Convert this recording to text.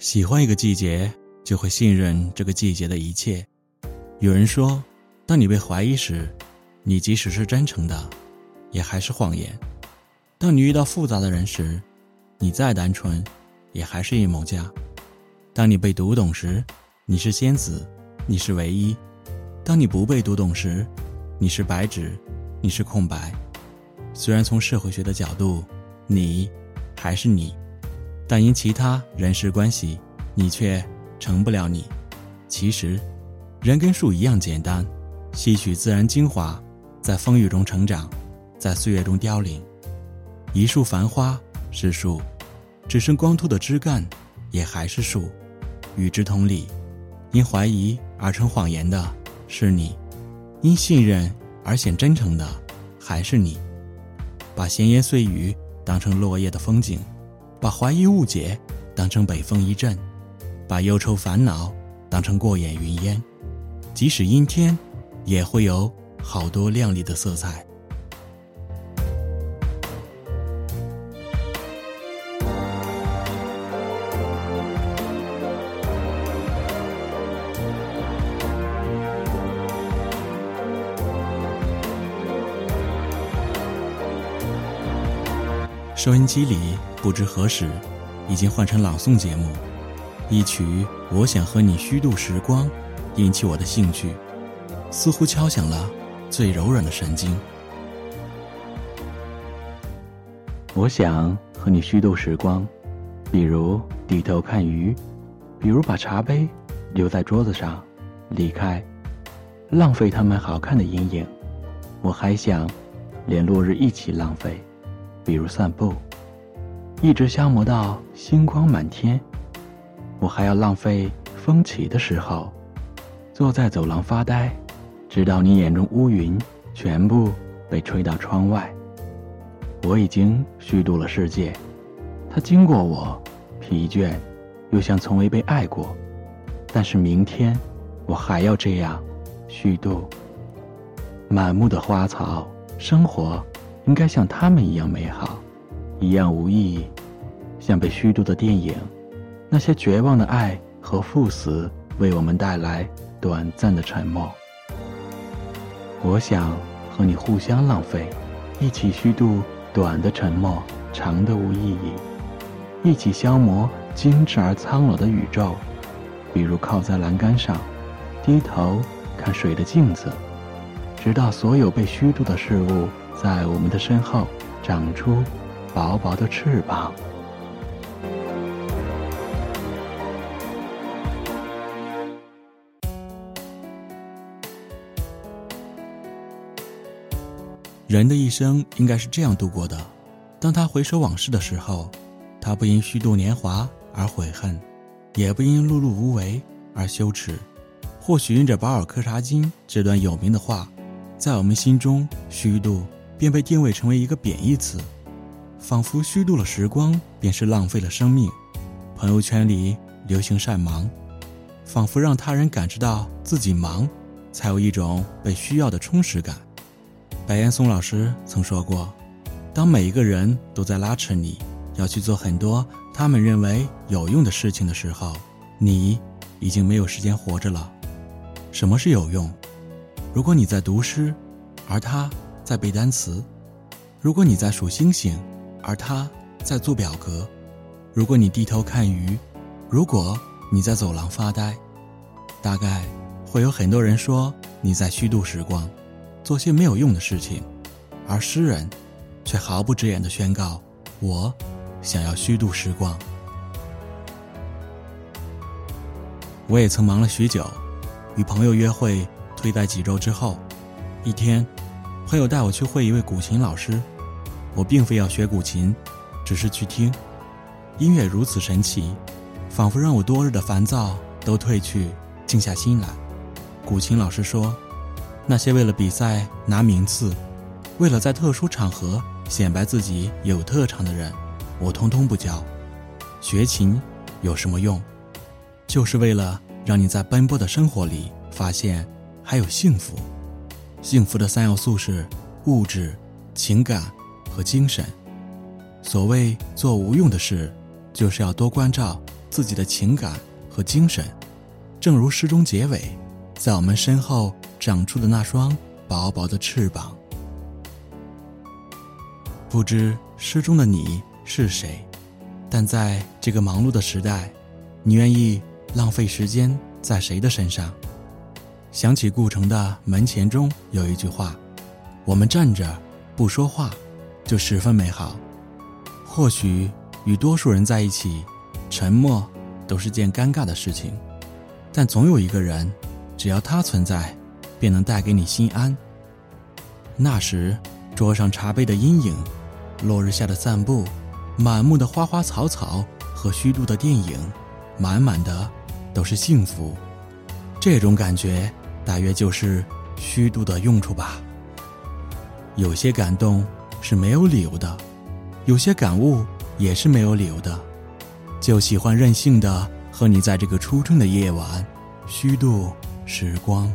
喜欢一个季节，就会信任这个季节的一切。有人说，当你被怀疑时，你即使是真诚的，也还是谎言；当你遇到复杂的人时，你再单纯，也还是阴谋家；当你被读懂时，你是仙子，你是唯一；当你不被读懂时，你是白纸，你是空白。虽然从社会学的角度，你还是你。但因其他人事关系，你却成不了你。其实，人跟树一样简单，吸取自然精华，在风雨中成长，在岁月中凋零。一树繁花是树，只剩光秃的枝干，也还是树。与之同理，因怀疑而成谎言的是你，因信任而显真诚的还是你。把闲言碎语当成落叶的风景。把怀疑误解当成北风一阵，把忧愁烦恼当成过眼云烟，即使阴天，也会有好多亮丽的色彩。收音机里。不知何时，已经换成朗诵节目。一曲《我想和你虚度时光》，引起我的兴趣，似乎敲响了最柔软的神经。我想和你虚度时光，比如低头看鱼，比如把茶杯留在桌子上，离开，浪费他们好看的阴影。我还想，连落日一起浪费，比如散步。一直消磨到星光满天，我还要浪费风起的时候，坐在走廊发呆，直到你眼中乌云全部被吹到窗外。我已经虚度了世界，它经过我，疲倦，又像从未被爱过。但是明天，我还要这样虚度。满目的花草，生活应该像他们一样美好。一样无意义，像被虚度的电影，那些绝望的爱和赴死，为我们带来短暂的沉默。我想和你互相浪费，一起虚度短的沉默，长的无意义，一起消磨精致而苍老的宇宙。比如靠在栏杆上，低头看水的镜子，直到所有被虚度的事物在我们的身后长出。薄薄的翅膀。人的一生应该是这样度过的：当他回首往事的时候，他不因虚度年华而悔恨，也不因碌碌无为而羞耻。或许因着保尔柯察金这段有名的话，在我们心中，虚度便被定位成为一个贬义词。仿佛虚度了时光，便是浪费了生命。朋友圈里流行善忙，仿佛让他人感知到自己忙，才有一种被需要的充实感。白岩松老师曾说过：“当每一个人都在拉扯你，要去做很多他们认为有用的事情的时候，你已经没有时间活着了。”什么是有用？如果你在读诗，而他在背单词；如果你在数星星。而他在做表格。如果你低头看鱼，如果你在走廊发呆，大概会有很多人说你在虚度时光，做些没有用的事情。而诗人却毫不直言地宣告：“我想要虚度时光。”我也曾忙了许久，与朋友约会推在几周之后。一天，朋友带我去会一位古琴老师。我并非要学古琴，只是去听。音乐如此神奇，仿佛让我多日的烦躁都褪去，静下心来。古琴老师说：“那些为了比赛拿名次，为了在特殊场合显摆自己有特长的人，我通通不教。学琴有什么用？就是为了让你在奔波的生活里发现还有幸福。幸福的三要素是物质、情感。”和精神，所谓做无用的事，就是要多关照自己的情感和精神，正如诗中结尾，在我们身后长出的那双薄薄的翅膀。不知诗中的你是谁，但在这个忙碌的时代，你愿意浪费时间在谁的身上？想起顾城的《门前》中有一句话：“我们站着不说话，就十分美好。”或许与多数人在一起，沉默都是件尴尬的事情，但总有一个人，只要他存在，便能带给你心安。那时，桌上茶杯的阴影。落日下的散步，满目的花花草草和虚度的电影，满满的都是幸福。这种感觉，大约就是虚度的用处吧。有些感动是没有理由的，有些感悟也是没有理由的。就喜欢任性的和你在这个初春的夜晚，虚度时光。